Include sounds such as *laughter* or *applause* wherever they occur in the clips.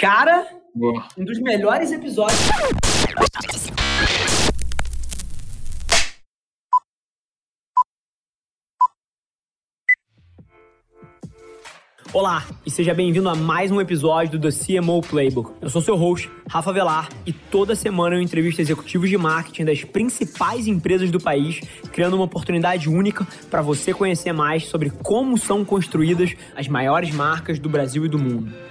Cara, Boa. um dos melhores episódios. Olá e seja bem-vindo a mais um episódio do The CMO Playbook. Eu sou seu host, Rafa Velar, e toda semana eu entrevisto executivos de marketing das principais empresas do país, criando uma oportunidade única para você conhecer mais sobre como são construídas as maiores marcas do Brasil e do mundo.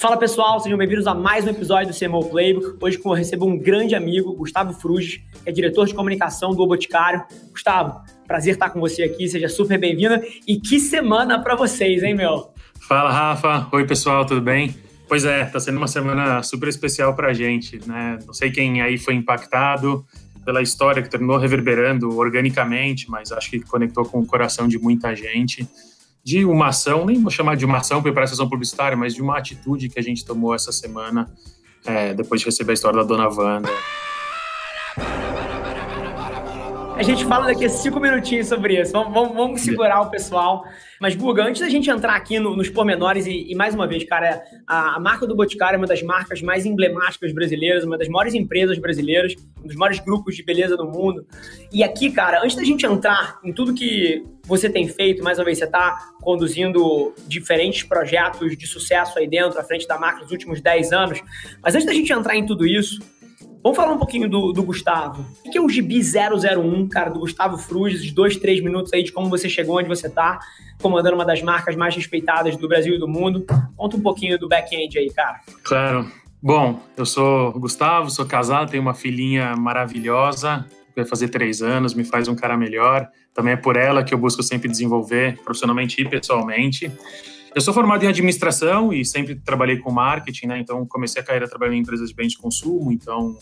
Fala pessoal, sejam bem-vindos a mais um episódio do CMO Playbook. Hoje eu recebo um grande amigo, Gustavo Fruges, que é diretor de comunicação do Boticário. Gustavo, prazer estar com você aqui, seja super bem-vindo. E que semana para vocês, hein, meu? Fala, Rafa. Oi, pessoal, tudo bem? Pois é, tá sendo uma semana super especial pra gente, né? Não sei quem aí foi impactado pela história que terminou reverberando organicamente, mas acho que conectou com o coração de muita gente de uma ação, nem vou chamar de uma ação, porque parece ação publicitária, mas de uma atitude que a gente tomou essa semana, é, depois de receber a história da dona Wanda. A gente fala daqui a cinco minutinhos sobre isso. Vamos, vamos, vamos segurar o pessoal. Mas, Guga, antes da gente entrar aqui no, nos pormenores, e, e, mais uma vez, cara, a, a, marca do Boticário é uma das marcas mais emblemáticas brasileiras, uma das maiores empresas brasileiras, um dos maiores grupos de beleza do mundo. E aqui, cara, antes da gente entrar em tudo que você tem feito, mais uma vez, você está conduzindo diferentes projetos de sucesso aí dentro, à frente da marca nos últimos 10 anos. Mas antes da gente entrar em tudo isso, Vamos falar um pouquinho do, do Gustavo. O que é o Gibi 001, cara, do Gustavo Fruz, de dois, três minutos aí de como você chegou onde você está, comandando uma das marcas mais respeitadas do Brasil e do mundo. Conta um pouquinho do back-end aí, cara. Claro. Bom, eu sou Gustavo, sou casado, tenho uma filhinha maravilhosa, vai fazer três anos, me faz um cara melhor. Também é por ela que eu busco sempre desenvolver profissionalmente e pessoalmente. Eu sou formado em administração e sempre trabalhei com marketing, né? Então comecei a carreira trabalhando em empresas de bens de consumo. Então,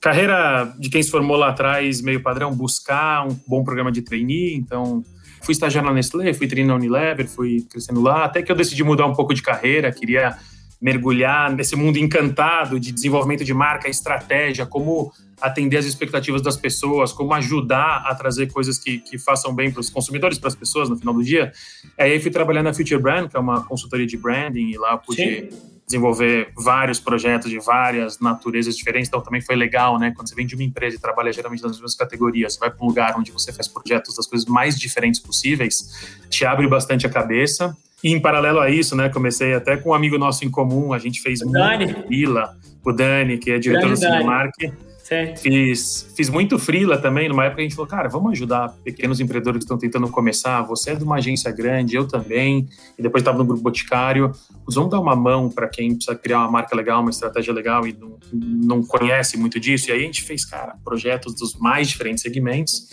carreira de quem se formou lá atrás, meio padrão, buscar um bom programa de trainee. Então, fui estagiar na Nestlé, fui treinar na Unilever, fui crescendo lá, até que eu decidi mudar um pouco de carreira, queria mergulhar nesse mundo encantado de desenvolvimento de marca, estratégia, como atender as expectativas das pessoas, como ajudar a trazer coisas que, que façam bem para os consumidores, para as pessoas no final do dia. Aí fui trabalhar na Future Brand, que é uma consultoria de branding, e lá pude Sim. Desenvolver vários projetos de várias naturezas diferentes. Então também foi legal, né? Quando você vem de uma empresa e trabalha geralmente nas mesmas categorias, vai para um lugar onde você faz projetos das coisas mais diferentes possíveis, te abre bastante a cabeça. E em paralelo a isso, né, comecei até com um amigo nosso em comum, a gente fez o Dani. Vila, o Dani, que é diretor Grande do Cinemark. Fiz, fiz muito frila também, numa época a gente falou, cara, vamos ajudar pequenos empreendedores que estão tentando começar. Você é de uma agência grande, eu também, e depois estava no Grupo Boticário. Vamos dar uma mão para quem precisa criar uma marca legal, uma estratégia legal e não, não conhece muito disso. E aí a gente fez, cara, projetos dos mais diferentes segmentos.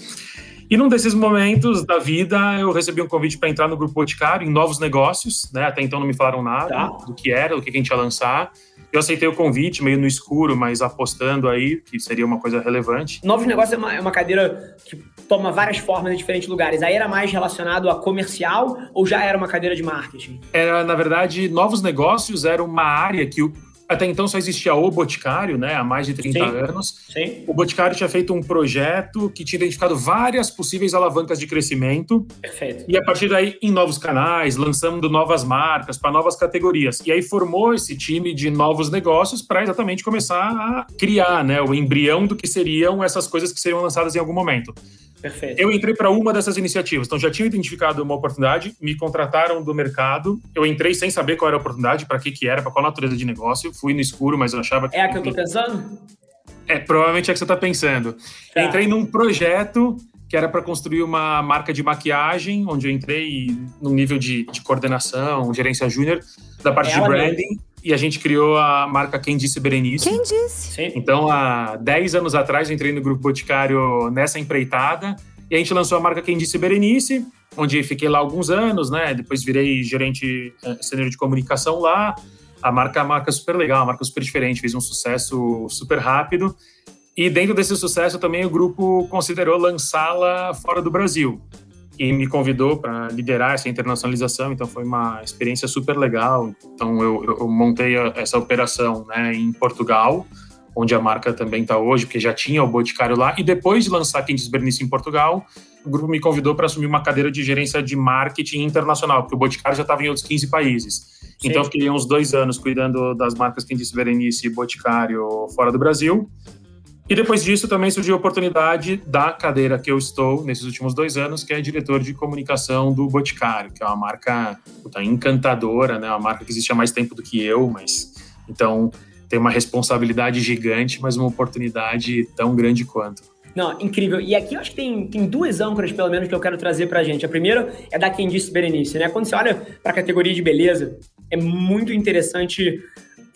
E num desses momentos da vida, eu recebi um convite para entrar no Grupo Boticário em novos negócios, né? Até então não me falaram nada tá. do que era, do que a gente ia lançar. Eu aceitei o convite, meio no escuro, mas apostando aí que seria uma coisa relevante. Novos negócios é uma, é uma cadeira que toma várias formas em diferentes lugares. Aí era mais relacionado a comercial ou já era uma cadeira de marketing? Era, na verdade, novos negócios era uma área que o até então só existia o Boticário, né, há mais de 30 Sim. anos. Sim. O Boticário tinha feito um projeto que tinha identificado várias possíveis alavancas de crescimento. Perfeito. E a partir daí, em novos canais, lançando novas marcas para novas categorias. E aí formou esse time de novos negócios para exatamente começar a criar né, o embrião do que seriam essas coisas que seriam lançadas em algum momento. Perfeito. Eu entrei para uma dessas iniciativas, então já tinha identificado uma oportunidade, me contrataram do mercado. Eu entrei sem saber qual era a oportunidade, para que que era, para qual natureza de negócio. Fui no escuro, mas eu achava que É a que eu tô pensando? É, provavelmente é que você está pensando. Tá. Entrei num projeto que era para construir uma marca de maquiagem, onde eu entrei num nível de, de coordenação, gerência júnior, da parte é de branding e a gente criou a marca Quem Disse Berenice. Quem disse? Sim. Então, há 10 anos atrás, eu entrei no Grupo Boticário nessa empreitada e a gente lançou a marca Quem Disse Berenice, onde fiquei lá alguns anos, né? Depois virei gerente uh, sênior de comunicação lá. A marca é uma marca super legal, uma marca super diferente, fez um sucesso super rápido. E dentro desse sucesso também o grupo considerou lançá-la fora do Brasil e me convidou para liderar essa internacionalização, então foi uma experiência super legal. Então eu, eu montei essa operação né, em Portugal, onde a marca também está hoje, porque já tinha o Boticário lá, e depois de lançar Quintes Bernice em Portugal, o grupo me convidou para assumir uma cadeira de gerência de marketing internacional, porque o Boticário já estava em outros 15 países. Sim. Então eu fiquei uns dois anos cuidando das marcas Quintes Berenice e Boticário fora do Brasil, e depois disso também surgiu a oportunidade da cadeira que eu estou nesses últimos dois anos, que é diretor de comunicação do Boticário, que é uma marca puta, encantadora, né? Uma marca que existe há mais tempo do que eu, mas então tem uma responsabilidade gigante, mas uma oportunidade tão grande quanto. Não, incrível. E aqui eu acho que tem, tem duas âncoras, pelo menos, que eu quero trazer pra gente. A primeira é da quem disse Berenice, né? Quando você olha para a categoria de beleza, é muito interessante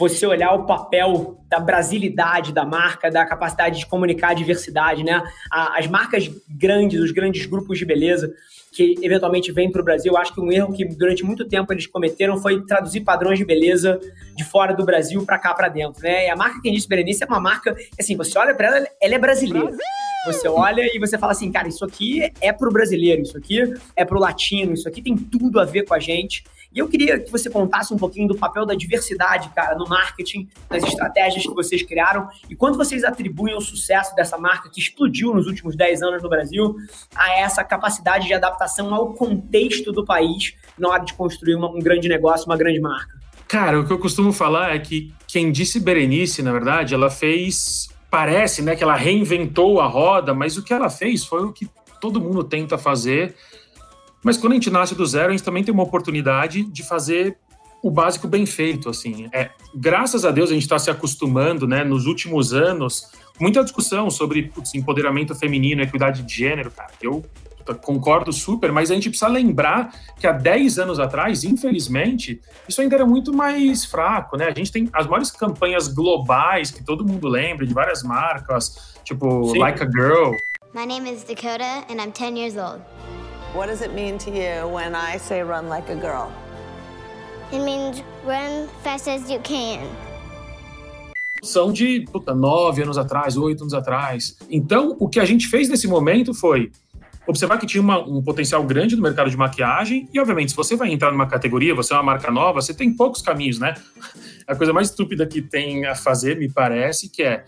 você olhar o papel da brasilidade da marca, da capacidade de comunicar a diversidade, né? As marcas grandes, os grandes grupos de beleza que eventualmente vêm para o Brasil, acho que um erro que durante muito tempo eles cometeram foi traduzir padrões de beleza de fora do Brasil para cá para dentro, né? E a marca que gente Berenice é uma marca, assim, você olha para ela, ela é brasileira. Brasil! Você olha e você fala assim, cara, isso aqui é pro brasileiro, isso aqui é pro latino, isso aqui tem tudo a ver com a gente. E eu queria que você contasse um pouquinho do papel da diversidade, cara, no marketing, nas estratégias que vocês criaram e quanto vocês atribuem o sucesso dessa marca que explodiu nos últimos 10 anos no Brasil a essa capacidade de adaptação ao contexto do país na hora de construir uma, um grande negócio, uma grande marca. Cara, o que eu costumo falar é que quem disse Berenice, na verdade, ela fez. Parece né, que ela reinventou a roda, mas o que ela fez foi o que todo mundo tenta fazer mas quando a gente nasce do zero, a gente também tem uma oportunidade de fazer o básico bem feito, assim. É, graças a Deus a gente está se acostumando, né, nos últimos anos, muita discussão sobre putz, empoderamento feminino, equidade de gênero, cara. Eu concordo super, mas a gente precisa lembrar que há 10 anos atrás, infelizmente, isso ainda era muito mais fraco, né? A gente tem as maiores campanhas globais que todo mundo lembra, de várias marcas, tipo Sim. Like a Girl. My name is Dakota and I'm 10 years old. What does it mean to you when I say run like a girl? It means run fast as you can. São de puta, nove anos atrás, oito anos atrás. Então, o que a gente fez nesse momento foi observar que tinha uma, um potencial grande no mercado de maquiagem e, obviamente, se você vai entrar numa categoria, você é uma marca nova, você tem poucos caminhos, né? *laughs* A coisa mais estúpida que tem a fazer, me parece, que é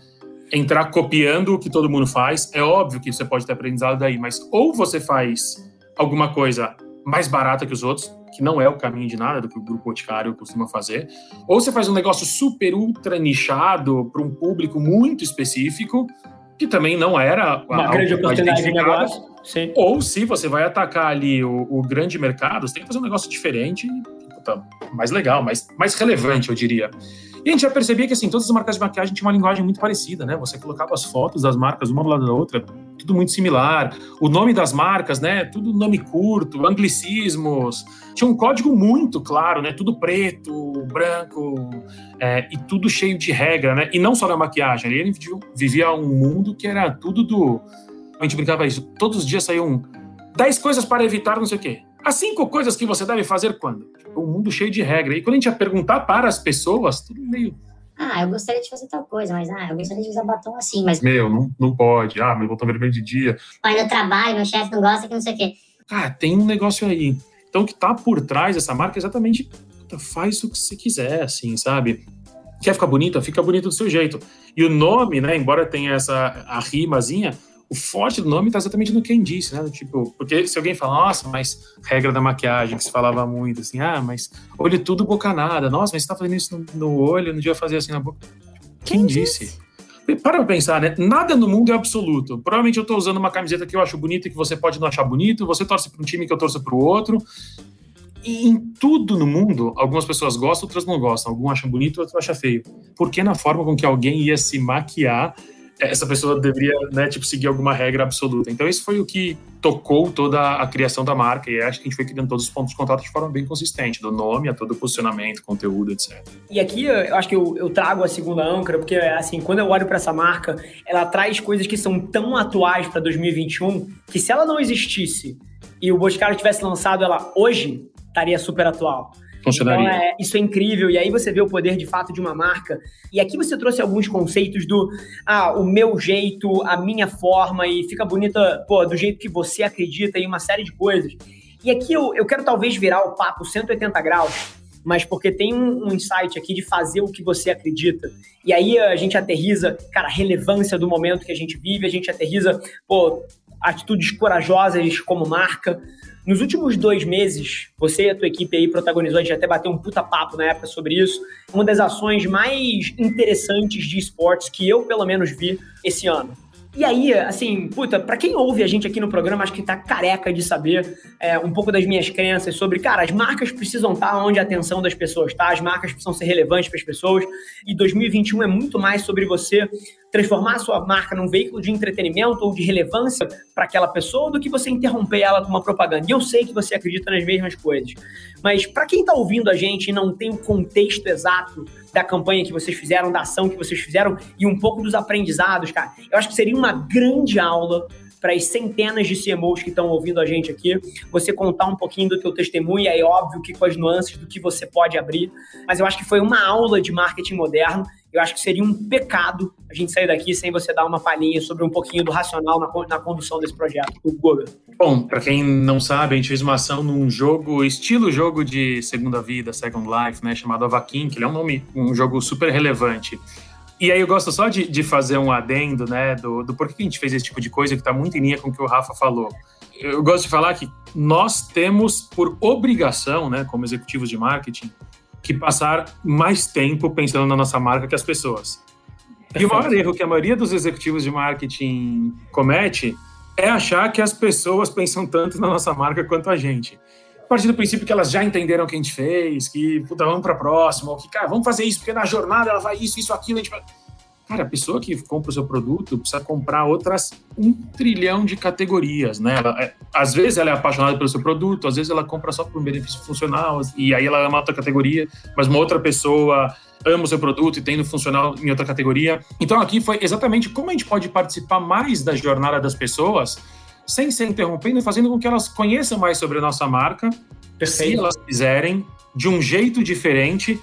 entrar copiando o que todo mundo faz. É óbvio que você pode ter aprendizado daí, mas ou você faz alguma coisa mais barata que os outros, que não é o caminho de nada do que o grupo Boticário costuma fazer, ou você faz um negócio super ultra nichado para um público muito específico, que também não era uma grande oportunidade de negócio. Sim. Ou se você vai atacar ali o, o, grande mercado, você tem que fazer um negócio diferente, puta, mais legal, mais, mais relevante, eu diria. E a gente já percebia que assim, todas as marcas de maquiagem tinham uma linguagem muito parecida, né? Você colocava as fotos das marcas uma do lado da outra, tudo muito similar. O nome das marcas, né? Tudo nome curto, anglicismos. Tinha um código muito claro, né? Tudo preto, branco, é, e tudo cheio de regra, né? E não só na maquiagem. Ele vivia um mundo que era tudo do. A gente brincava isso. Todos os dias saíam 10 coisas para evitar não sei o quê. As cinco coisas que você deve fazer quando? Um mundo cheio de regra. E quando a gente ia perguntar para as pessoas, tudo meio. Ah, eu gostaria de fazer tal coisa, mas ah, eu gostaria de usar batom assim, mas. Meu, não, não pode. Ah, meu batom vermelho de dia. Mas no trabalho, meu chefe não gosta que não sei o quê. Ah, tem um negócio aí. Então, o que tá por trás dessa marca é exatamente faz o que você quiser, assim, sabe? Quer ficar bonita? Fica bonito do seu jeito. E o nome, né, embora tenha essa a rimazinha, o forte do nome está exatamente no que quem disse, né? Tipo, porque se alguém fala, nossa, mas regra da maquiagem que se falava muito, assim, ah, mas olho tudo, boca nada. Nossa, mas você tá fazendo isso no, no olho, não devia fazer assim na boca. Quem, quem disse? disse? Para pra pensar, né? Nada no mundo é absoluto. Provavelmente eu estou usando uma camiseta que eu acho bonita e que você pode não achar bonito, você torce para um time que eu torço para o outro. E em tudo no mundo, algumas pessoas gostam, outras não gostam. Alguns acham bonito, outros acham feio. Porque na forma com que alguém ia se maquiar essa pessoa deveria, né, tipo, seguir alguma regra absoluta. Então, isso foi o que tocou toda a criação da marca e acho que a gente foi criando todos os pontos de contato de forma bem consistente, do nome a todo o posicionamento, conteúdo, etc. E aqui eu acho que eu, eu trago a segunda âncora, porque, assim, quando eu olho para essa marca, ela traz coisas que são tão atuais para 2021 que se ela não existisse e o Boticário tivesse lançado ela hoje, estaria super atual. Funcionaria. Então, é, isso é incrível. E aí você vê o poder de fato de uma marca. E aqui você trouxe alguns conceitos do ah, o meu jeito, a minha forma, e fica bonita, pô, do jeito que você acredita e uma série de coisas. E aqui eu, eu quero talvez virar o papo 180 graus, mas porque tem um, um insight aqui de fazer o que você acredita. E aí a gente aterriza, cara, a relevância do momento que a gente vive, a gente aterriza, pô, atitudes corajosas como marca. Nos últimos dois meses, você e a tua equipe aí protagonizou, a gente até bateu um puta papo na época sobre isso, uma das ações mais interessantes de esportes que eu, pelo menos, vi esse ano. E aí, assim, puta, pra quem ouve a gente aqui no programa, acho que tá careca de saber é, um pouco das minhas crenças sobre, cara, as marcas precisam estar tá onde a atenção das pessoas tá, as marcas precisam ser relevantes para as pessoas, e 2021 é muito mais sobre você transformar a sua marca num veículo de entretenimento ou de relevância para aquela pessoa do que você interromper ela com uma propaganda. E eu sei que você acredita nas mesmas coisas. Mas para quem está ouvindo a gente e não tem o contexto exato da campanha que vocês fizeram, da ação que vocês fizeram e um pouco dos aprendizados, cara, eu acho que seria uma grande aula para as centenas de CMOs que estão ouvindo a gente aqui, você contar um pouquinho do teu testemunho, aí óbvio que com as nuances do que você pode abrir, mas eu acho que foi uma aula de marketing moderno eu acho que seria um pecado a gente sair daqui sem você dar uma palhinha sobre um pouquinho do racional na, na condução desse projeto do Google. Bom, para quem não sabe, a gente fez uma ação num jogo, estilo jogo de segunda vida, Second Life, né, chamado Avakin, que é um nome, um jogo super relevante. E aí eu gosto só de, de fazer um adendo, né, do, do porquê que a gente fez esse tipo de coisa, que está muito em linha com o que o Rafa falou. Eu gosto de falar que nós temos por obrigação, né, como executivos de marketing, que passar mais tempo pensando na nossa marca que as pessoas. E o maior erro que a maioria dos executivos de marketing comete é achar que as pessoas pensam tanto na nossa marca quanto a gente. A partir do princípio que elas já entenderam o que a gente fez, que puta, vamos para a próxima, ou que, cara, vamos fazer isso, porque na jornada ela vai isso, isso, aquilo, a gente vai Cara, a pessoa que compra o seu produto precisa comprar outras um trilhão de categorias, né? Ela, é, às vezes ela é apaixonada pelo seu produto, às vezes ela compra só por um benefício funcional, e aí ela ama outra categoria, mas uma outra pessoa ama o seu produto e tem no funcional em outra categoria. Então aqui foi exatamente como a gente pode participar mais da jornada das pessoas sem ser interrompendo e fazendo com que elas conheçam mais sobre a nossa marca, Perfeito. se elas quiserem, de um jeito diferente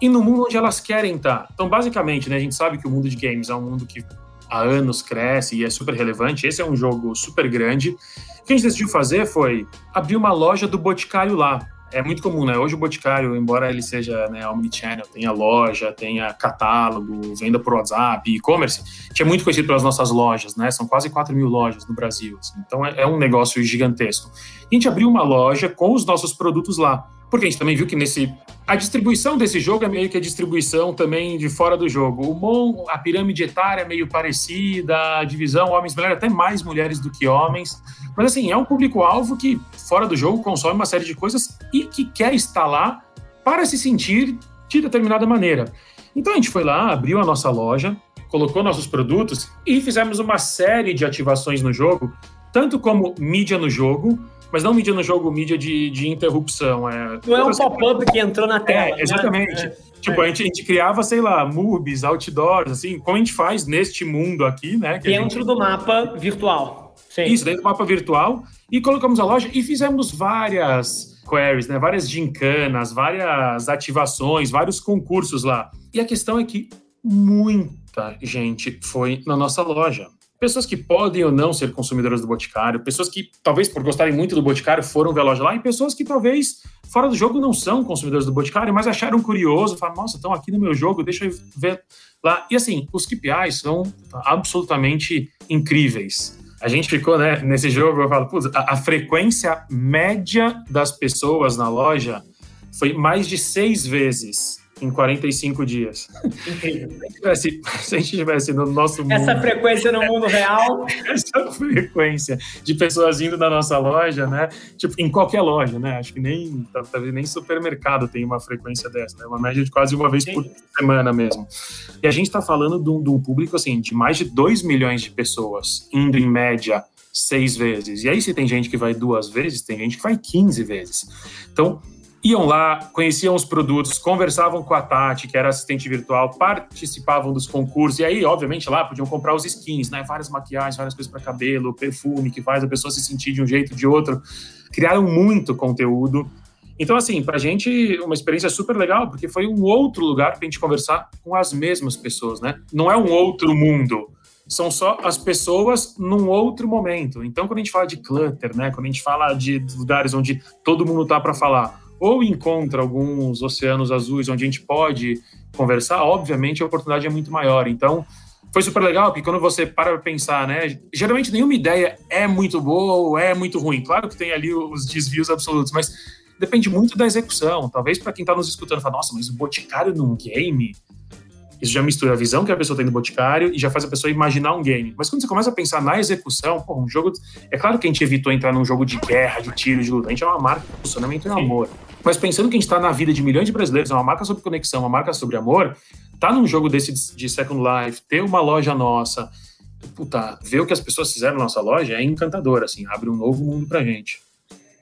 e no mundo onde elas querem estar. Então, basicamente, né, a gente sabe que o mundo de games é um mundo que há anos cresce e é super relevante. Esse é um jogo super grande. O que a gente decidiu fazer foi abrir uma loja do Boticário lá. É muito comum, né? Hoje o Boticário, embora ele seja né, omnichannel, tenha loja, tenha catálogo, venda por WhatsApp, e-commerce, que é muito conhecido pelas nossas lojas, né? São quase 4 mil lojas no Brasil. Assim. Então é, é um negócio gigantesco. a gente abriu uma loja com os nossos produtos lá. Porque a gente também viu que nesse. A distribuição desse jogo é meio que a distribuição também de fora do jogo. O Mon, a pirâmide etária é meio parecida, a divisão homens mulheres, até mais mulheres do que homens. Mas assim, é um público-alvo que, fora do jogo, consome uma série de coisas e que quer estar lá para se sentir de determinada maneira. Então a gente foi lá, abriu a nossa loja, colocou nossos produtos e fizemos uma série de ativações no jogo, tanto como mídia no jogo, mas não mídia no jogo, mídia de, de interrupção. É, não é um pop-up que entrou na tela. É, né? exatamente. Né? Tipo, é. A, gente, a gente criava, sei lá, movies, outdoors, assim, como a gente faz neste mundo aqui, né? dentro gente... do mapa virtual. Sim. Isso, dentro do mapa virtual. E colocamos a loja e fizemos várias queries, né? Várias gincanas, várias ativações, vários concursos lá. E a questão é que muita gente foi na nossa loja pessoas que podem ou não ser consumidoras do Boticário, pessoas que talvez por gostarem muito do Boticário foram ver a loja lá, e pessoas que talvez fora do jogo não são consumidores do Boticário, mas acharam curioso, falaram, nossa, estão aqui no meu jogo, deixa eu ver lá. E assim, os KPIs são absolutamente incríveis. A gente ficou né, nesse jogo, eu falo, putz, a, a frequência média das pessoas na loja foi mais de seis vezes em 45 dias. Incrível. Se, se a gente tivesse no nosso mundo. Essa frequência no mundo real. *laughs* Essa frequência de pessoas indo na nossa loja, né? Tipo, em qualquer loja, né? Acho que nem, talvez nem supermercado tem uma frequência dessa, né? Uma média de quase uma vez Sim. por semana mesmo. E a gente está falando de um, de um público, assim, de mais de 2 milhões de pessoas indo em média seis vezes. E aí, se tem gente que vai duas vezes, tem gente que vai 15 vezes. Então, iam lá, conheciam os produtos, conversavam com a Tati, que era assistente virtual, participavam dos concursos, e aí, obviamente, lá podiam comprar os skins, né? Várias maquiagens, várias coisas para cabelo, perfume, que faz a pessoa se sentir de um jeito ou de outro. Criaram muito conteúdo. Então, assim, para a gente, uma experiência super legal, porque foi um outro lugar para a gente conversar com as mesmas pessoas, né? Não é um outro mundo, são só as pessoas num outro momento. Então, quando a gente fala de clutter, né? Quando a gente fala de lugares onde todo mundo tá para falar, ou encontra alguns oceanos azuis onde a gente pode conversar, obviamente a oportunidade é muito maior. Então, foi super legal, porque quando você para pensar, né? Geralmente nenhuma ideia é muito boa ou é muito ruim. Claro que tem ali os desvios absolutos, mas depende muito da execução. Talvez para quem está nos escutando, fala, nossa, mas o Boticário num game, isso já mistura a visão que a pessoa tem do Boticário e já faz a pessoa imaginar um game. Mas quando você começa a pensar na execução, pô, um jogo. É claro que a gente evitou entrar num jogo de guerra, de tiro, de luta. A gente é uma marca de funcionamento e amor. Mas pensando que a gente está na vida de milhões de brasileiros, é uma marca sobre conexão, uma marca sobre amor, tá num jogo desse de Second Life, ter uma loja nossa, puta, ver o que as pessoas fizeram na nossa loja é encantador, assim, abre um novo mundo pra gente.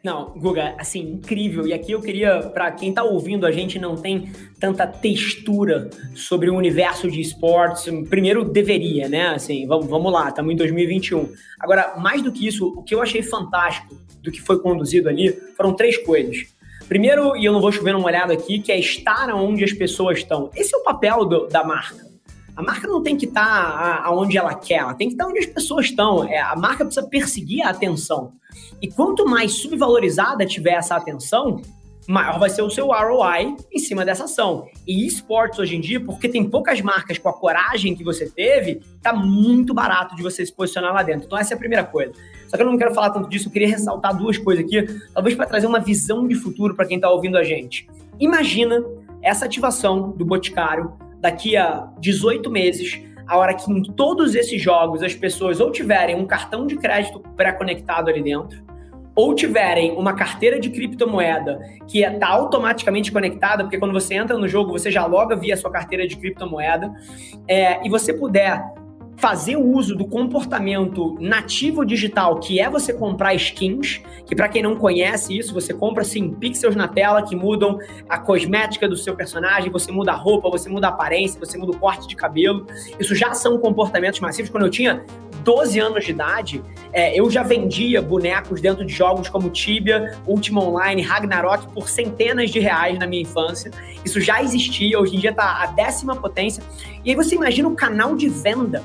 Não, Guga, assim, incrível. E aqui eu queria, para quem tá ouvindo, a gente não tem tanta textura sobre o universo de esportes. Primeiro, deveria, né? Assim, vamos, vamos lá, estamos em 2021. Agora, mais do que isso, o que eu achei fantástico do que foi conduzido ali foram três coisas. Primeiro, e eu não vou chover uma olhada aqui, que é estar onde as pessoas estão. Esse é o papel do, da marca. A marca não tem que estar tá aonde ela quer, ela tem que estar tá onde as pessoas estão. É, a marca precisa perseguir a atenção. E quanto mais subvalorizada tiver essa atenção, maior vai ser o seu ROI em cima dessa ação. E esportes hoje em dia, porque tem poucas marcas com a coragem que você teve, tá muito barato de você se posicionar lá dentro. Então essa é a primeira coisa. Só que eu não quero falar tanto disso, eu queria ressaltar duas coisas aqui, talvez para trazer uma visão de futuro para quem está ouvindo a gente. Imagina essa ativação do Boticário daqui a 18 meses, a hora que em todos esses jogos as pessoas ou tiverem um cartão de crédito pré-conectado ali dentro, ou tiverem uma carteira de criptomoeda que está automaticamente conectada, porque quando você entra no jogo, você já loga via sua carteira de criptomoeda, é, e você puder fazer o uso do comportamento nativo digital, que é você comprar skins, que para quem não conhece isso, você compra assim pixels na tela que mudam a cosmética do seu personagem, você muda a roupa, você muda a aparência, você muda o corte de cabelo. Isso já são comportamentos massivos. Quando eu tinha 12 anos de idade, é, eu já vendia bonecos dentro de jogos como Tibia, Ultima Online, Ragnarok por centenas de reais na minha infância. Isso já existia, hoje em dia está a décima potência. E aí você imagina o canal de venda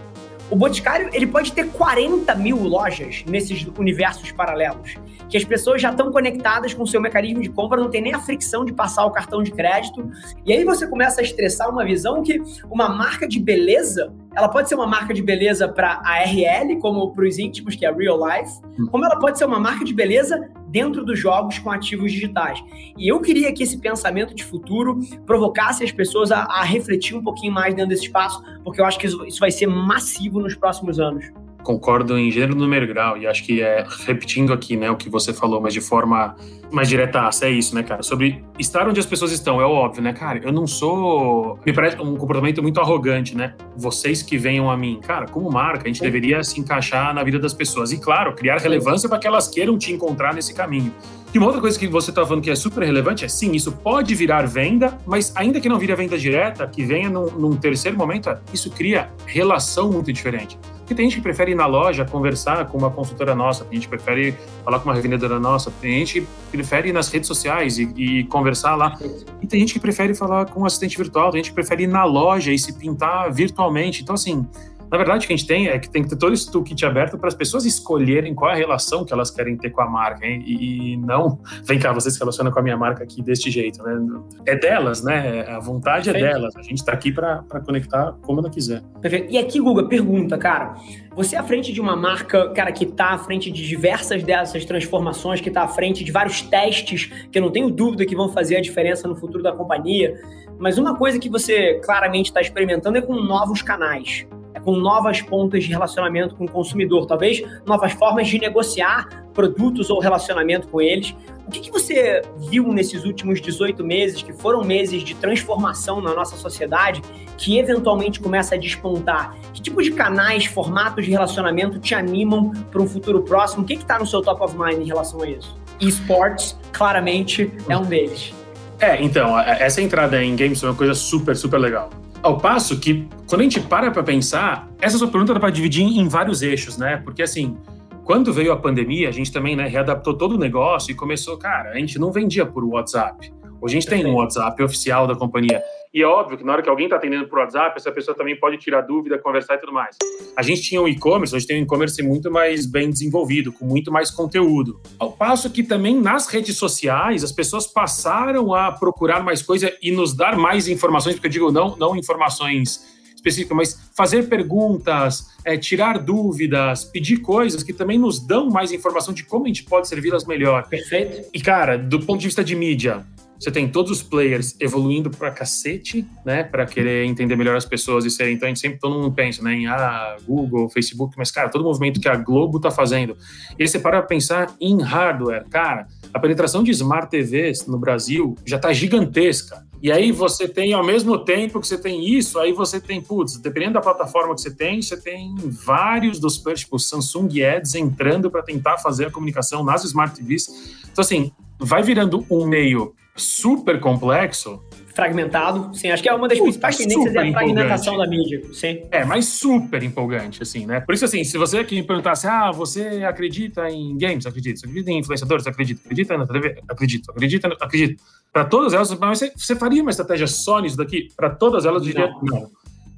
o Boticário ele pode ter 40 mil lojas nesses universos paralelos, que as pessoas já estão conectadas com o seu mecanismo de compra, não tem nem a fricção de passar o cartão de crédito. E aí você começa a estressar uma visão que uma marca de beleza, ela pode ser uma marca de beleza para a RL, como para os íntimos, que é Real Life, hum. como ela pode ser uma marca de beleza dentro dos jogos com ativos digitais. E eu queria que esse pensamento de futuro provocasse as pessoas a, a refletir um pouquinho mais dentro desse espaço, porque eu acho que isso, isso vai ser massivo nos próximos anos concordo em gênero, número e grau. E acho que é repetindo aqui, né, o que você falou, mas de forma mais direta, é isso, né, cara? Sobre estar onde as pessoas estão, é óbvio, né, cara? Eu não sou. Me parece um comportamento muito arrogante, né? Vocês que venham a mim. Cara, como marca, a gente Sim. deveria se encaixar na vida das pessoas. E, claro, criar relevância para que elas queiram te encontrar nesse caminho. E uma outra coisa que você está falando que é super relevante é sim, isso pode virar venda, mas ainda que não vire venda direta, que venha num, num terceiro momento, isso cria relação muito diferente. Porque tem gente que prefere ir na loja conversar com uma consultora nossa, tem gente que prefere falar com uma revendedora nossa, tem gente que prefere ir nas redes sociais e, e conversar lá. E tem gente que prefere falar com um assistente virtual, tem gente que prefere ir na loja e se pintar virtualmente. Então, assim, na verdade, o que a gente tem é que tem que ter todo esse toolkit aberto para as pessoas escolherem qual é a relação que elas querem ter com a marca, hein? e não, vem cá, você se relaciona com a minha marca aqui deste jeito, né? É delas, né? A vontade é delas. A gente está aqui para conectar como ela quiser. Perfeito. E aqui, Guga, pergunta, cara. Você é à frente de uma marca, cara, que está à frente de diversas dessas transformações, que está à frente de vários testes, que eu não tenho dúvida que vão fazer a diferença no futuro da companhia. Mas uma coisa que você claramente está experimentando é com novos canais com novas pontas de relacionamento com o consumidor, talvez novas formas de negociar produtos ou relacionamento com eles. O que, que você viu nesses últimos 18 meses, que foram meses de transformação na nossa sociedade, que eventualmente começa a despontar? Que tipo de canais, formatos de relacionamento te animam para um futuro próximo? O que está no seu top of mind em relação a isso? Esportes, claramente, é um deles. É, então, essa entrada em games é uma coisa super, super legal. Ao passo que, quando a gente para para pensar, essa sua pergunta dá para dividir em vários eixos, né? Porque, assim, Quando veio a pandemia, a gente também né, readaptou todo o negócio e começou, cara, a gente não vendia por WhatsApp. Hoje a gente tem um WhatsApp oficial da companhia. E é óbvio que na hora que alguém está atendendo por WhatsApp, essa pessoa também pode tirar dúvida, conversar e tudo mais. A gente tinha um e-commerce, hoje tem um e-commerce muito mais bem desenvolvido, com muito mais conteúdo. Ao passo que também nas redes sociais, as pessoas passaram a procurar mais coisa e nos dar mais informações, porque eu digo não, não informações específicas, mas fazer perguntas, é, tirar dúvidas, pedir coisas que também nos dão mais informação de como a gente pode servi-las melhor. Perfeito. E, cara, do ponto de vista de mídia, você tem todos os players evoluindo pra cacete, né? Pra querer entender melhor as pessoas e serem. Então a gente sempre, todo mundo pensa, né? Em ah, Google, Facebook, mas, cara, todo o movimento que a Globo tá fazendo. E aí você para pensar em hardware, cara, a penetração de smart TVs no Brasil já tá gigantesca. E aí você tem, ao mesmo tempo que você tem isso, aí você tem, putz, dependendo da plataforma que você tem, você tem vários dos players, tipo Samsung Ads entrando para tentar fazer a comunicação nas smart TVs. Então, assim, vai virando um meio super complexo. Fragmentado, sim. Acho que é uma das principais tendências é a fragmentação da mídia, sim. É, mas super empolgante, assim, né? Por isso, assim, se você aqui me perguntasse, ah, você acredita em games? Acredito. Você acredita em influenciadores? Acredito. Acredita na TV? Acredito. Acredita? Acredito. Para todas elas, mas você, você faria uma estratégia só nisso daqui? Para todas elas, eu diria não. não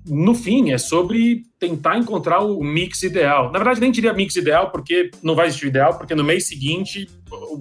no fim, é sobre tentar encontrar o mix ideal. Na verdade, nem diria mix ideal, porque não vai existir o ideal, porque no mês seguinte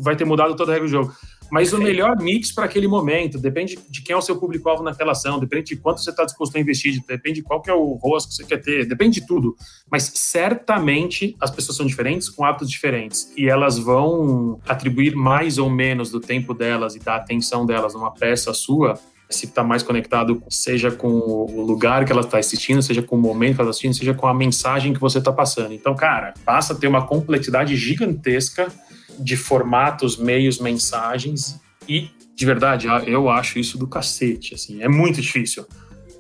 vai ter mudado toda a regra do jogo mas o melhor mix para aquele momento. Depende de quem é o seu público-alvo naquela ação, depende de quanto você está disposto a investir, depende de qual que é o rosto que você quer ter, depende de tudo. Mas certamente as pessoas são diferentes, com hábitos diferentes, e elas vão atribuir mais ou menos do tempo delas e da atenção delas numa peça sua se está mais conectado, seja com o lugar que ela está assistindo, seja com o momento que ela está assistindo, seja com a mensagem que você está passando. Então, cara, passa a ter uma complexidade gigantesca de formatos, meios, mensagens e de verdade, eu acho isso do cacete, assim, é muito difícil.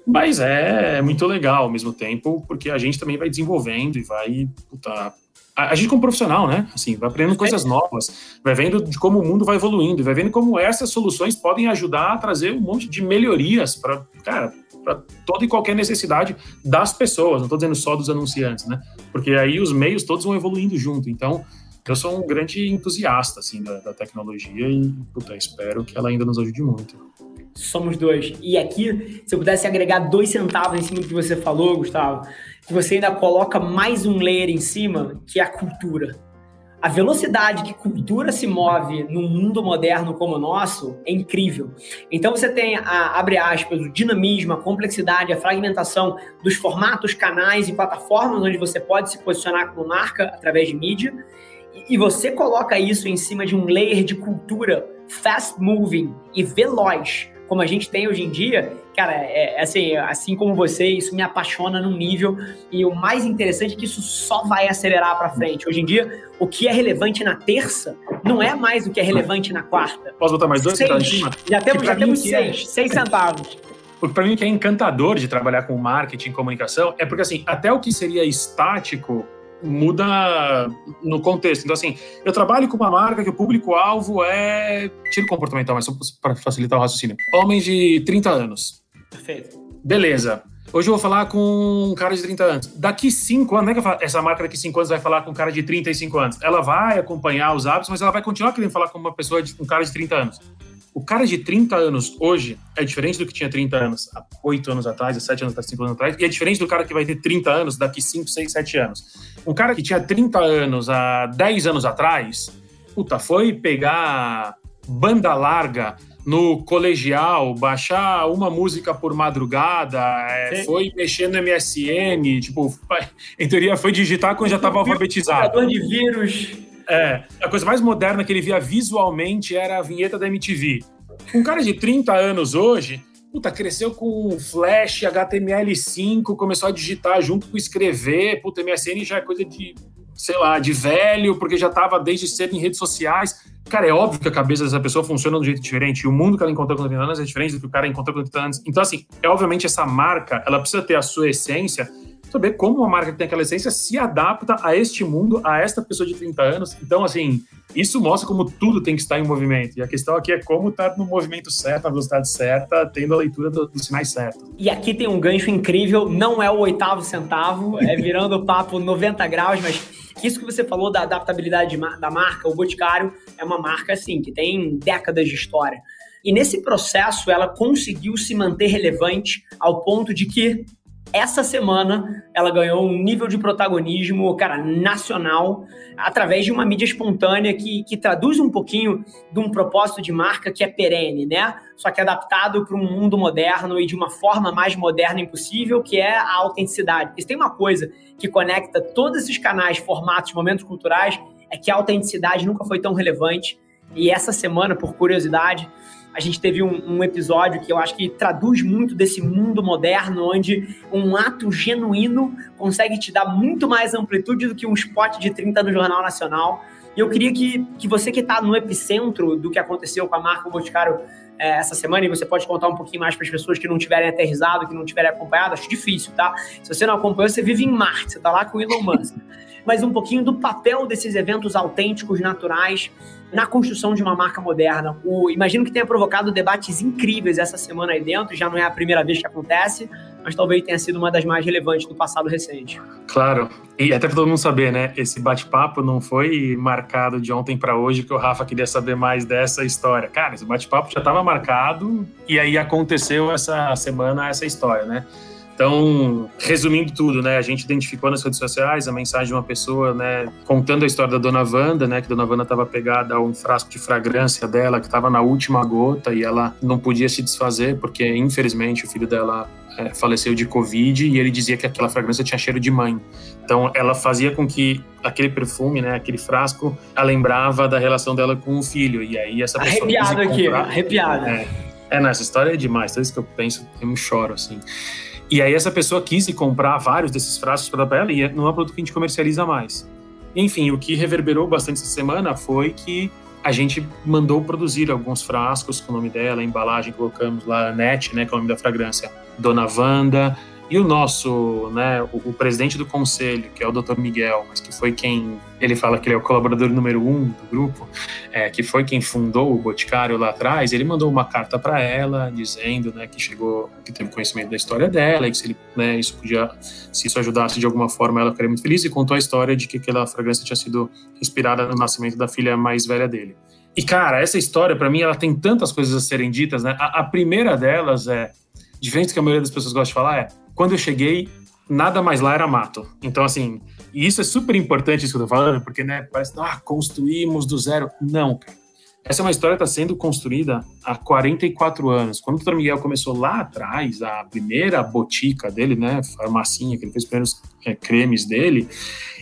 Mas é, é muito legal ao mesmo tempo, porque a gente também vai desenvolvendo e vai, puta, a, a gente como profissional, né? Assim, vai aprendendo coisas novas, vai vendo de como o mundo vai evoluindo, vai vendo como essas soluções podem ajudar a trazer um monte de melhorias para, cara, para toda e qualquer necessidade das pessoas, não estou dizendo só dos anunciantes, né? Porque aí os meios todos vão evoluindo junto. Então, eu sou um grande entusiasta assim da, da tecnologia e puta, espero que ela ainda nos ajude muito. Somos dois. E aqui, se eu pudesse agregar dois centavos em cima do que você falou, Gustavo, que você ainda coloca mais um layer em cima, que é a cultura. A velocidade que cultura se move num mundo moderno como o nosso é incrível. Então você tem a, abre aspas, o dinamismo, a complexidade, a fragmentação dos formatos, canais e plataformas onde você pode se posicionar como marca através de mídia e você coloca isso em cima de um layer de cultura fast moving e veloz, como a gente tem hoje em dia, cara, é, é, assim, assim como você, isso me apaixona num nível e o mais interessante é que isso só vai acelerar para frente. Hoje em dia, o que é relevante na terça não é mais o que é relevante na quarta. Posso botar mais dois? Seis. Já temos, já temos seis, é... seis centavos. O que para mim que é encantador de trabalhar com marketing e comunicação é porque assim, até o que seria estático muda no contexto. Então, assim, eu trabalho com uma marca que o público-alvo é. Tiro comportamental, mas só para facilitar o raciocínio. Homens de 30 anos. Perfeito. Beleza. Hoje eu vou falar com um cara de 30 anos. Daqui 5 anos, não é que falo, essa marca daqui 5 anos vai falar com um cara de 35 anos. Ela vai acompanhar os hábitos, mas ela vai continuar querendo falar com uma pessoa, de, um cara de 30 anos. O cara de 30 anos hoje é diferente do que tinha 30 anos há 8 anos atrás, há 7 anos atrás, 5 anos atrás, e é diferente do cara que vai ter 30 anos daqui 5, 6, 7 anos. Um cara que tinha 30 anos há 10 anos atrás, puta, foi pegar banda larga no colegial, baixar uma música por madrugada, é, foi mexer no MSN, tipo, *laughs* em teoria foi digitar quando já estava alfabetizado. de vírus. É, a coisa mais moderna que ele via visualmente era a vinheta da MTV. Um cara de 30 anos hoje, puta, cresceu com Flash, HTML5, começou a digitar junto com escrever, puta, MSN já é coisa de, sei lá, de velho, porque já estava desde cedo em redes sociais. Cara, é óbvio que a cabeça dessa pessoa funciona de um jeito diferente, e o mundo que ela encontrou com 30 anos é diferente do que o cara encontrou com 30 anos. Então, assim, é obviamente essa marca, ela precisa ter a sua essência, saber como uma marca que tem aquela essência se adapta a este mundo, a esta pessoa de 30 anos. Então, assim, isso mostra como tudo tem que estar em movimento. E a questão aqui é como estar no movimento certo, na velocidade certa, tendo a leitura do, dos sinais certos. E aqui tem um gancho incrível, não é o oitavo centavo, é virando o papo 90 graus, mas isso que você falou da adaptabilidade da marca, o Boticário é uma marca assim que tem décadas de história. E nesse processo ela conseguiu se manter relevante ao ponto de que essa semana ela ganhou um nível de protagonismo, cara, nacional, através de uma mídia espontânea que, que traduz um pouquinho de um propósito de marca que é perene, né? Só que adaptado para um mundo moderno e de uma forma mais moderna impossível, que é a autenticidade. Porque se tem uma coisa que conecta todos esses canais, formatos, momentos culturais, é que a autenticidade nunca foi tão relevante. E essa semana, por curiosidade, a gente teve um, um, episódio que eu acho que traduz muito desse mundo moderno, onde um ato genuíno consegue te dar muito mais amplitude do que um spot de 30 no Jornal Nacional. E eu queria que, que você que está no epicentro do que aconteceu com a marca Boticário é, essa semana, e você pode contar um pouquinho mais para as pessoas que não tiverem aterrizado, que não tiverem acompanhado, acho difícil, tá? Se você não acompanhou, você vive em Marte, você está lá com o Elon Musk. *laughs* Mas um pouquinho do papel desses eventos autênticos, naturais, na construção de uma marca moderna. O, imagino que tenha provocado debates incríveis essa semana aí dentro, já não é a primeira vez que acontece, mas talvez tenha sido uma das mais relevantes do passado recente. Claro, e até para todo mundo saber, né? Esse bate-papo não foi marcado de ontem para hoje que o Rafa queria saber mais dessa história. Cara, esse bate-papo já estava marcado e aí aconteceu essa semana essa história, né? Então, resumindo tudo, né, a gente identificou nas redes sociais a mensagem de uma pessoa, né, contando a história da Dona Wanda, né, que a Dona Wanda estava pegada a um frasco de fragrância dela que estava na última gota e ela não podia se desfazer porque, infelizmente, o filho dela é, faleceu de Covid e ele dizia que aquela fragrância tinha cheiro de mãe. Então, ela fazia com que aquele perfume, né, aquele frasco, a lembrava da relação dela com o filho. E aí essa pessoa arrepiado aqui, arrepiado. É, é, não, essa história é demais. Toda vez que eu penso, eu me choro assim. E aí essa pessoa quis comprar vários desses frascos para ela e não é um produto que a gente comercializa mais. Enfim, o que reverberou bastante essa semana foi que a gente mandou produzir alguns frascos com o nome dela, a embalagem, colocamos lá, NET, né, que é o nome da fragrância, Dona Wanda, e o nosso, né, o, o, presidente do conselho, que é o Dr. Miguel, mas que foi quem, ele fala que ele é o colaborador número um do grupo, é, que foi quem fundou o Boticário lá atrás, ele mandou uma carta para ela dizendo, né, que chegou, que teve conhecimento da história dela e que se ele, né, isso podia, se isso ajudasse de alguma forma, ela ficaria muito feliz e contou a história de que aquela fragrância tinha sido inspirada no nascimento da filha mais velha dele. E cara, essa história para mim ela tem tantas coisas a serem ditas, né? A, a primeira delas é diferente do que a maioria das pessoas gosta de falar é quando eu cheguei, nada mais lá era mato. Então, assim, e isso é super importante isso que eu tô falando, porque, né, parece, ah, construímos do zero. Não, cara. Essa é uma história que está sendo construída há 44 anos. Quando o Dr. Miguel começou lá atrás, a primeira botica dele, né, farmacinha, que ele fez os primeiros é, cremes dele,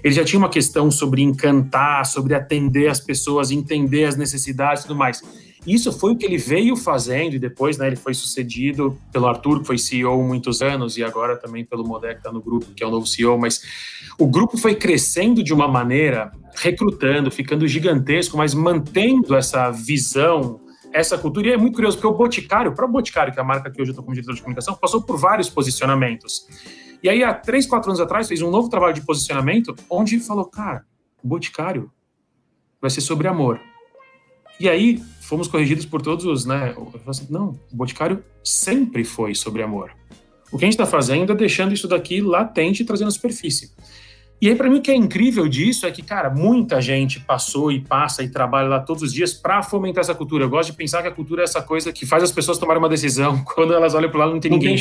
ele já tinha uma questão sobre encantar, sobre atender as pessoas, entender as necessidades e tudo mais. Isso foi o que ele veio fazendo e depois né, ele foi sucedido pelo Arthur, que foi CEO muitos anos, e agora também pelo Modé, que está no grupo, que é o novo CEO. Mas o grupo foi crescendo de uma maneira, recrutando, ficando gigantesco, mas mantendo essa visão essa cultura. E é muito curioso, porque o Boticário, para o Boticário, que é a marca que hoje eu estou como diretor de comunicação, passou por vários posicionamentos. E aí, há três, quatro anos atrás, fez um novo trabalho de posicionamento, onde falou, cara, Boticário vai ser sobre amor. E aí, fomos corrigidos por todos os, né? Assim, não, o Boticário sempre foi sobre amor. O que a gente está fazendo é deixando isso daqui latente e trazendo a superfície. E aí, para mim, o que é incrível disso é que, cara, muita gente passou e passa e trabalha lá todos os dias para fomentar essa cultura. Eu gosto de pensar que a cultura é essa coisa que faz as pessoas tomarem uma decisão. *laughs* Quando elas olham para lá, não tem não ninguém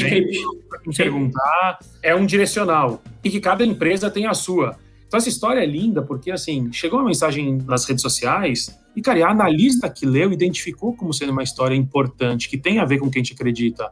para perguntar. É um direcional. E que cada empresa tem a sua. Então, essa história é linda porque, assim, chegou uma mensagem nas redes sociais e, cara, a analista que leu identificou como sendo uma história importante, que tem a ver com o que a gente acredita.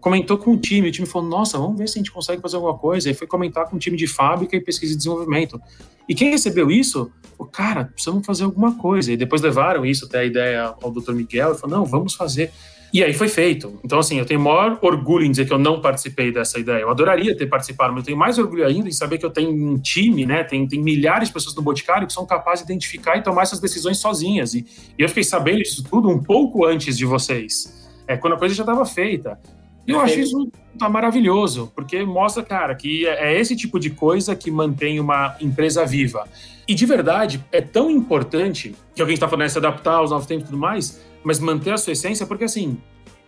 Comentou com o time, o time falou: Nossa, vamos ver se a gente consegue fazer alguma coisa. E foi comentar com o time de fábrica e pesquisa e desenvolvimento. E quem recebeu isso, falou: Cara, precisamos fazer alguma coisa. E depois levaram isso até a ideia ao Dr. Miguel e falou: Não, vamos fazer. E aí foi feito. Então, assim, eu tenho maior orgulho em dizer que eu não participei dessa ideia. Eu adoraria ter participado, mas eu tenho mais orgulho ainda em saber que eu tenho um time, né? Tem, tem milhares de pessoas no Boticário que são capazes de identificar e tomar essas decisões sozinhas. E, e eu fiquei sabendo disso tudo um pouco antes de vocês, é, quando a coisa já estava feita. E eu acho isso tá maravilhoso, porque mostra, cara, que é, é esse tipo de coisa que mantém uma empresa viva. E de verdade, é tão importante que alguém está falando é se adaptar aos novos tempos e tudo mais, mas manter a sua essência, porque assim,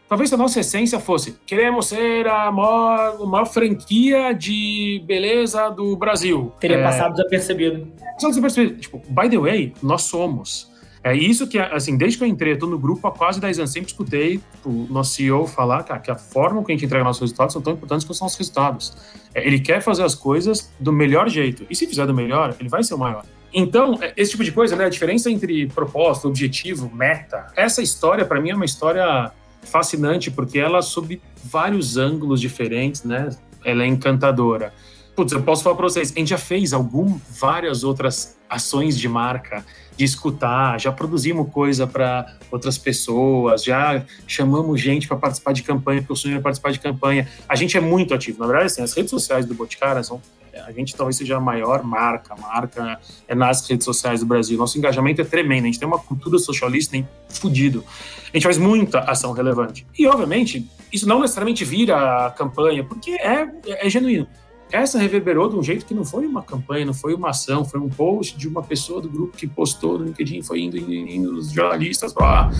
talvez a nossa essência fosse: queremos ser a maior, a maior franquia de beleza do Brasil. Teria é, passado desapercebido. Passado desapercebido. Tipo, by the way, nós somos. É isso que, assim, desde que eu entrei, eu tô no grupo há quase 10 anos, sempre escutei o nosso CEO falar, cara, que a forma que a gente entrega nossos resultados são tão importantes quanto os nossos resultados. É, ele quer fazer as coisas do melhor jeito. E se fizer do melhor, ele vai ser o maior. Então, é, esse tipo de coisa, né? A diferença entre propósito, objetivo, meta. Essa história, para mim, é uma história fascinante, porque ela, sob vários ângulos diferentes, né? Ela é encantadora. Putz, eu posso falar para vocês, a gente já fez algum, várias outras ações de marca, de escutar, já produzimos coisa para outras pessoas, já chamamos gente para participar de campanha, porque o sonho é participar de campanha. A gente é muito ativo. Na verdade, assim, as redes sociais do Boticário são a gente talvez seja a maior marca, marca é nas redes sociais do Brasil. Nosso engajamento é tremendo, a gente tem uma cultura socialista nem fudido. A gente faz muita ação relevante. E, obviamente, isso não necessariamente vira campanha, porque é, é, é genuíno. Essa reverberou de um jeito que não foi uma campanha, não foi uma ação, foi um post de uma pessoa do grupo que postou no LinkedIn, foi indo, indo, indo os jornalistas lá.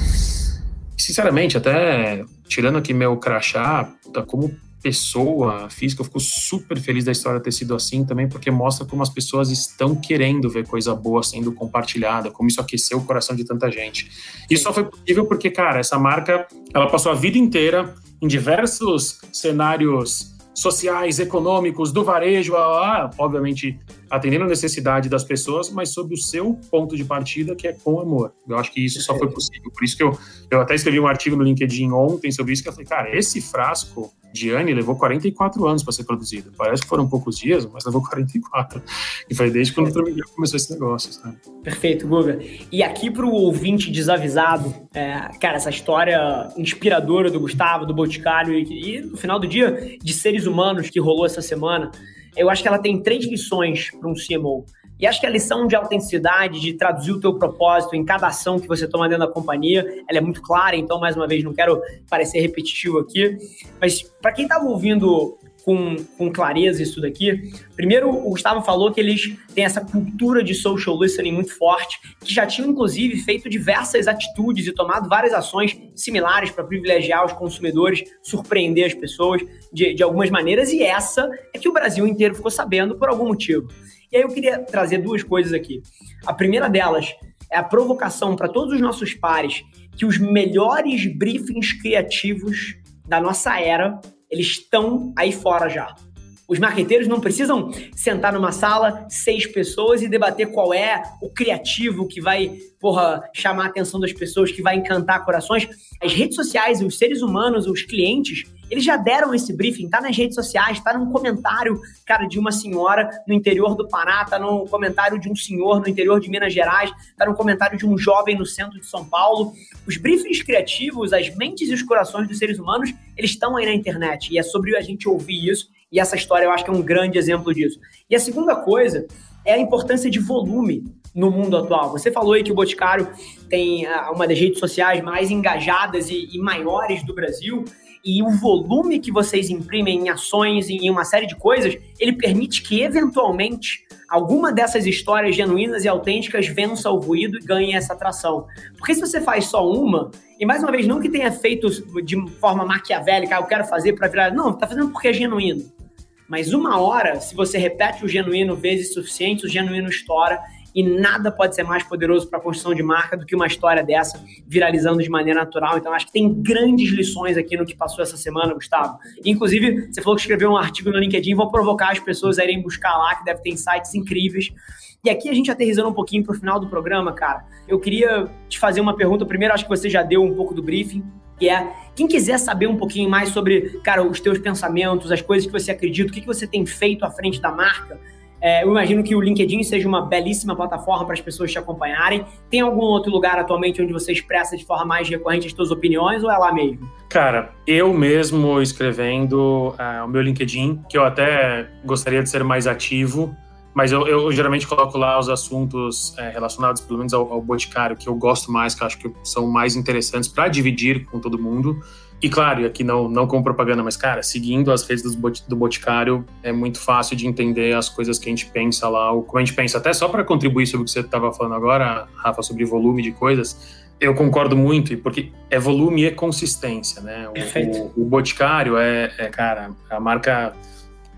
Sinceramente, até tirando aqui meu crachá, como pessoa física, eu fico super feliz da história ter sido assim também, porque mostra como as pessoas estão querendo ver coisa boa sendo compartilhada, como isso aqueceu o coração de tanta gente. Isso só foi possível porque, cara, essa marca, ela passou a vida inteira em diversos cenários sociais, econômicos, do varejo, obviamente atendendo a necessidade das pessoas, mas sob o seu ponto de partida, que é com amor. Eu acho que isso só foi possível. Por isso que eu, eu até escrevi um artigo no LinkedIn ontem sobre isso, que eu falei, cara, esse frasco de Anne levou 44 anos para ser produzido. Parece que foram poucos dias, mas levou 44. E foi desde quando o começou esse negócio, sabe? Perfeito, Guga. E aqui para o ouvinte desavisado, é, cara, essa história inspiradora do Gustavo, do Boticário e, e no final do dia de seres humanos que rolou essa semana, eu acho que ela tem três lições para um CMO. E acho que a lição de autenticidade, de traduzir o teu propósito em cada ação que você toma dentro da companhia, ela é muito clara, então, mais uma vez, não quero parecer repetitivo aqui, mas para quem estava ouvindo com, com clareza isso daqui. Primeiro, o Gustavo falou que eles têm essa cultura de social listening muito forte, que já tinham, inclusive, feito diversas atitudes e tomado várias ações similares para privilegiar os consumidores, surpreender as pessoas de, de algumas maneiras, e essa é que o Brasil inteiro ficou sabendo por algum motivo. E aí eu queria trazer duas coisas aqui. A primeira delas é a provocação para todos os nossos pares que os melhores briefings criativos da nossa era eles estão aí fora já. Os marqueteiros não precisam sentar numa sala, seis pessoas, e debater qual é o criativo que vai, porra, chamar a atenção das pessoas, que vai encantar corações. As redes sociais, os seres humanos, os clientes, eles já deram esse briefing, tá nas redes sociais, tá num comentário, cara, de uma senhora no interior do Pará, tá num comentário de um senhor no interior de Minas Gerais, tá num comentário de um jovem no centro de São Paulo. Os briefings criativos, as mentes e os corações dos seres humanos, eles estão aí na internet. E é sobre a gente ouvir isso. E essa história eu acho que é um grande exemplo disso. E a segunda coisa é a importância de volume no mundo atual. Você falou aí que o Boticário tem uh, uma das redes sociais mais engajadas e, e maiores do Brasil e o volume que vocês imprimem em ações e em uma série de coisas, ele permite que eventualmente alguma dessas histórias genuínas e autênticas vença o ruído e ganhe essa atração. Porque se você faz só uma, e mais uma vez, não que tenha feito de forma maquiavélica, ah, eu quero fazer para virar. Não, tá fazendo porque é genuíno. Mas uma hora, se você repete o genuíno vezes suficiente, o genuíno estoura e nada pode ser mais poderoso para a construção de marca do que uma história dessa viralizando de maneira natural. Então, acho que tem grandes lições aqui no que passou essa semana, Gustavo. Inclusive, você falou que escreveu um artigo no LinkedIn, vou provocar as pessoas a irem buscar lá, que deve ter insights incríveis. E aqui a gente aterrizando um pouquinho para o final do programa, cara, eu queria te fazer uma pergunta. Primeiro, acho que você já deu um pouco do briefing, que é quem quiser saber um pouquinho mais sobre, cara, os teus pensamentos, as coisas que você acredita, o que, que você tem feito à frente da marca, é, eu imagino que o LinkedIn seja uma belíssima plataforma para as pessoas te acompanharem. Tem algum outro lugar atualmente onde você expressa de forma mais recorrente as suas opiniões ou é lá mesmo? Cara, eu mesmo escrevendo uh, o meu LinkedIn, que eu até gostaria de ser mais ativo, mas eu, eu geralmente coloco lá os assuntos é, relacionados, pelo menos ao, ao Boticário, que eu gosto mais, que eu acho que são mais interessantes para dividir com todo mundo E claro, aqui não, não como propaganda, mas, cara, seguindo as redes do, do Boticário, é muito fácil de entender as coisas que a gente pensa lá, ou como a gente pensa. Até só para contribuir sobre o que você estava falando agora, Rafa, sobre volume de coisas, eu concordo muito, porque é volume e consistência, né? O, o, o Boticário é, é, cara, a marca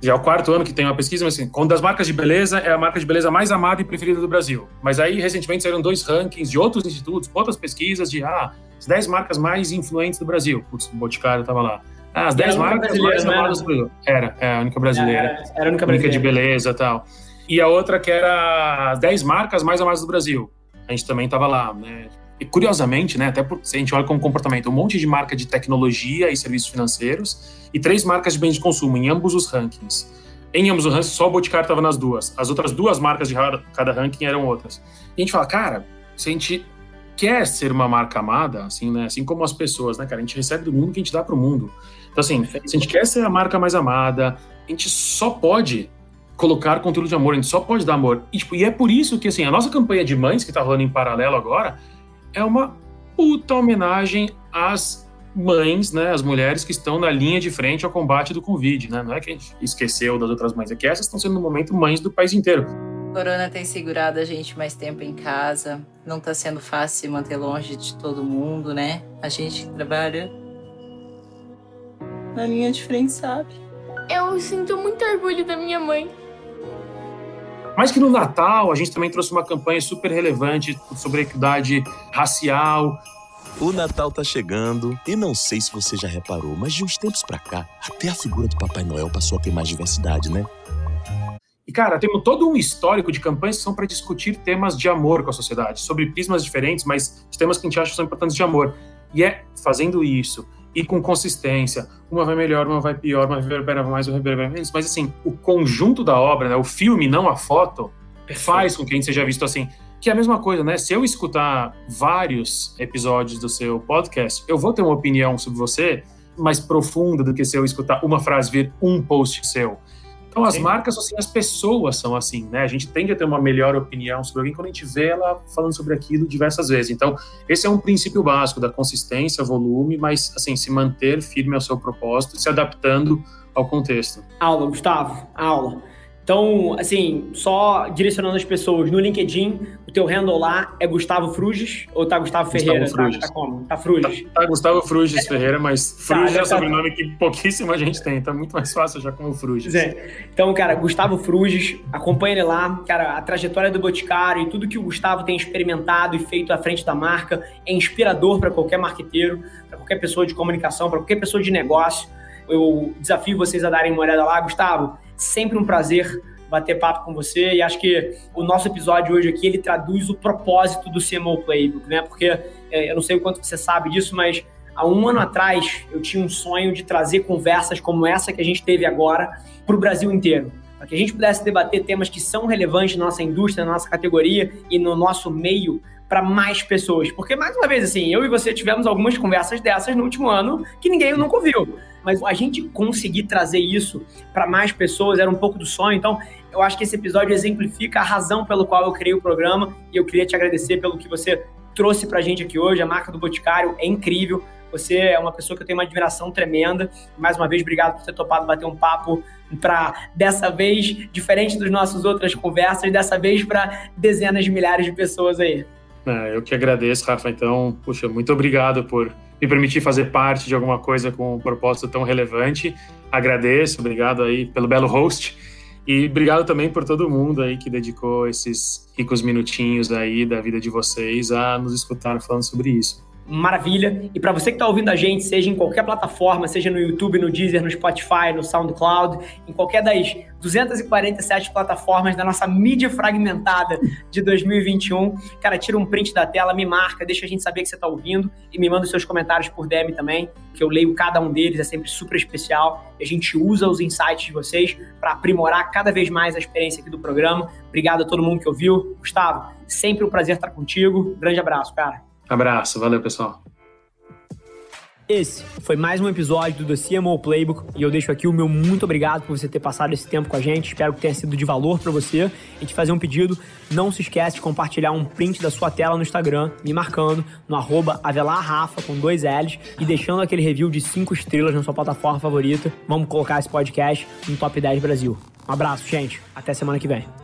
já é o quarto ano que tem uma pesquisa, mas assim, uma das marcas de beleza é a marca de beleza mais amada e preferida do Brasil. Mas aí, recentemente, saíram dois rankings de outros institutos, outras pesquisas de, ah, as 10 marcas mais influentes do Brasil. Putz, o Boticário estava lá. Ah, as 10 marcas mais amadas do Brasil. Era, é a única brasileira. Era, era a única brasileira. Única de beleza e tal. E a outra que era as 10 marcas mais amadas do Brasil. A gente também estava lá, né? E curiosamente, né, até porque se a gente olha como comportamento, um monte de marca de tecnologia e serviços financeiros e três marcas de bens de consumo em ambos os rankings. Em ambos os rankings, só o Boticário estava nas duas. As outras duas marcas de cada ranking eram outras. E a gente fala, cara, se a gente quer ser uma marca amada, assim, né, assim como as pessoas, né, cara, a gente recebe do mundo que a gente dá para o mundo. Então, assim, se a gente quer ser a marca mais amada, a gente só pode colocar conteúdo de amor, a gente só pode dar amor. E, tipo, e é por isso que, assim, a nossa campanha de mães, que está rolando em paralelo agora, é uma puta homenagem às mães, né, as mulheres que estão na linha de frente ao combate do Covid, né? Não é que a gente esqueceu das outras mães, é que essas estão sendo no momento mães do país inteiro. O corona tem segurado a gente mais tempo em casa, não está sendo fácil se manter longe de todo mundo, né? A gente trabalha na linha de frente, sabe? Eu sinto muito orgulho da minha mãe. Mais que no Natal, a gente também trouxe uma campanha super relevante sobre equidade racial. O Natal tá chegando e não sei se você já reparou, mas de uns tempos para cá, até a figura do Papai Noel passou a ter mais diversidade, né? E, cara, temos todo um histórico de campanhas que são para discutir temas de amor com a sociedade, sobre prismas diferentes, mas temas que a gente acha que são importantes de amor. E é fazendo isso, e com consistência. Uma vai melhor, uma vai pior, uma reverbera mais, uma reverbera menos. Mas assim, o conjunto da obra, né, o filme, não a foto, Perfeito. faz com que a gente seja visto assim. Que é a mesma coisa, né? Se eu escutar vários episódios do seu podcast, eu vou ter uma opinião sobre você mais profunda do que se eu escutar uma frase vir um post seu. Então, as Sim. marcas, assim, as pessoas são assim, né? A gente tende a ter uma melhor opinião sobre alguém quando a gente vê ela falando sobre aquilo diversas vezes. Então, esse é um princípio básico da consistência, volume, mas, assim, se manter firme ao seu propósito, se adaptando ao contexto. Aula, Gustavo, aula. Então, assim, só direcionando as pessoas no LinkedIn, o teu handle lá é Gustavo Fruges ou tá Gustavo Ferreira? Gustavo Fruges. Tá, tá como? Tá Fruges. Tá, tá Gustavo Fruges é. Ferreira, mas Fruges tá, é um tá... sobrenome que pouquíssima gente tem, tá muito mais fácil já como Fruges. É. Então, cara, Gustavo Fruges, acompanha ele lá. Cara, a trajetória do Boticário e tudo que o Gustavo tem experimentado e feito à frente da marca é inspirador para qualquer marqueteiro, para qualquer pessoa de comunicação, para qualquer pessoa de negócio. Eu desafio vocês a darem uma olhada lá. Gustavo, Sempre um prazer bater papo com você e acho que o nosso episódio hoje aqui ele traduz o propósito do CMO Playbook, né? Porque é, eu não sei o quanto você sabe disso, mas há um ano atrás eu tinha um sonho de trazer conversas como essa que a gente teve agora para o Brasil inteiro. Para que a gente pudesse debater temas que são relevantes na nossa indústria, na nossa categoria e no nosso meio para mais pessoas. Porque, mais uma vez, assim, eu e você tivemos algumas conversas dessas no último ano que ninguém nunca ouviu mas a gente conseguir trazer isso para mais pessoas era um pouco do sonho. Então, eu acho que esse episódio exemplifica a razão pelo qual eu criei o programa e eu queria te agradecer pelo que você trouxe para a gente aqui hoje. A marca do Boticário é incrível. Você é uma pessoa que eu tenho uma admiração tremenda. Mais uma vez, obrigado por ter topado bater um papo para dessa vez, diferente das nossas outras conversas, dessa vez para dezenas de milhares de pessoas aí. É, eu que agradeço, Rafa. Então, puxa, muito obrigado por me permitir fazer parte de alguma coisa com um propósito tão relevante. Agradeço, obrigado aí pelo belo host. E obrigado também por todo mundo aí que dedicou esses ricos minutinhos aí da vida de vocês a nos escutar falando sobre isso maravilha. E para você que está ouvindo a gente, seja em qualquer plataforma, seja no YouTube, no Deezer, no Spotify, no SoundCloud, em qualquer das 247 plataformas da nossa mídia fragmentada de 2021, cara, tira um print da tela, me marca, deixa a gente saber que você está ouvindo e me manda os seus comentários por DM também, que eu leio cada um deles, é sempre super especial. A gente usa os insights de vocês para aprimorar cada vez mais a experiência aqui do programa. Obrigado a todo mundo que ouviu. Gustavo, sempre um prazer estar contigo. Grande abraço, cara. Abraço, valeu pessoal. Esse foi mais um episódio do CMO Playbook e eu deixo aqui o meu muito obrigado por você ter passado esse tempo com a gente. Espero que tenha sido de valor para você e te fazer um pedido. Não se esquece de compartilhar um print da sua tela no Instagram, me marcando no avelarrafa com dois L's e deixando aquele review de cinco estrelas na sua plataforma favorita. Vamos colocar esse podcast no Top 10 Brasil. Um abraço, gente. Até semana que vem.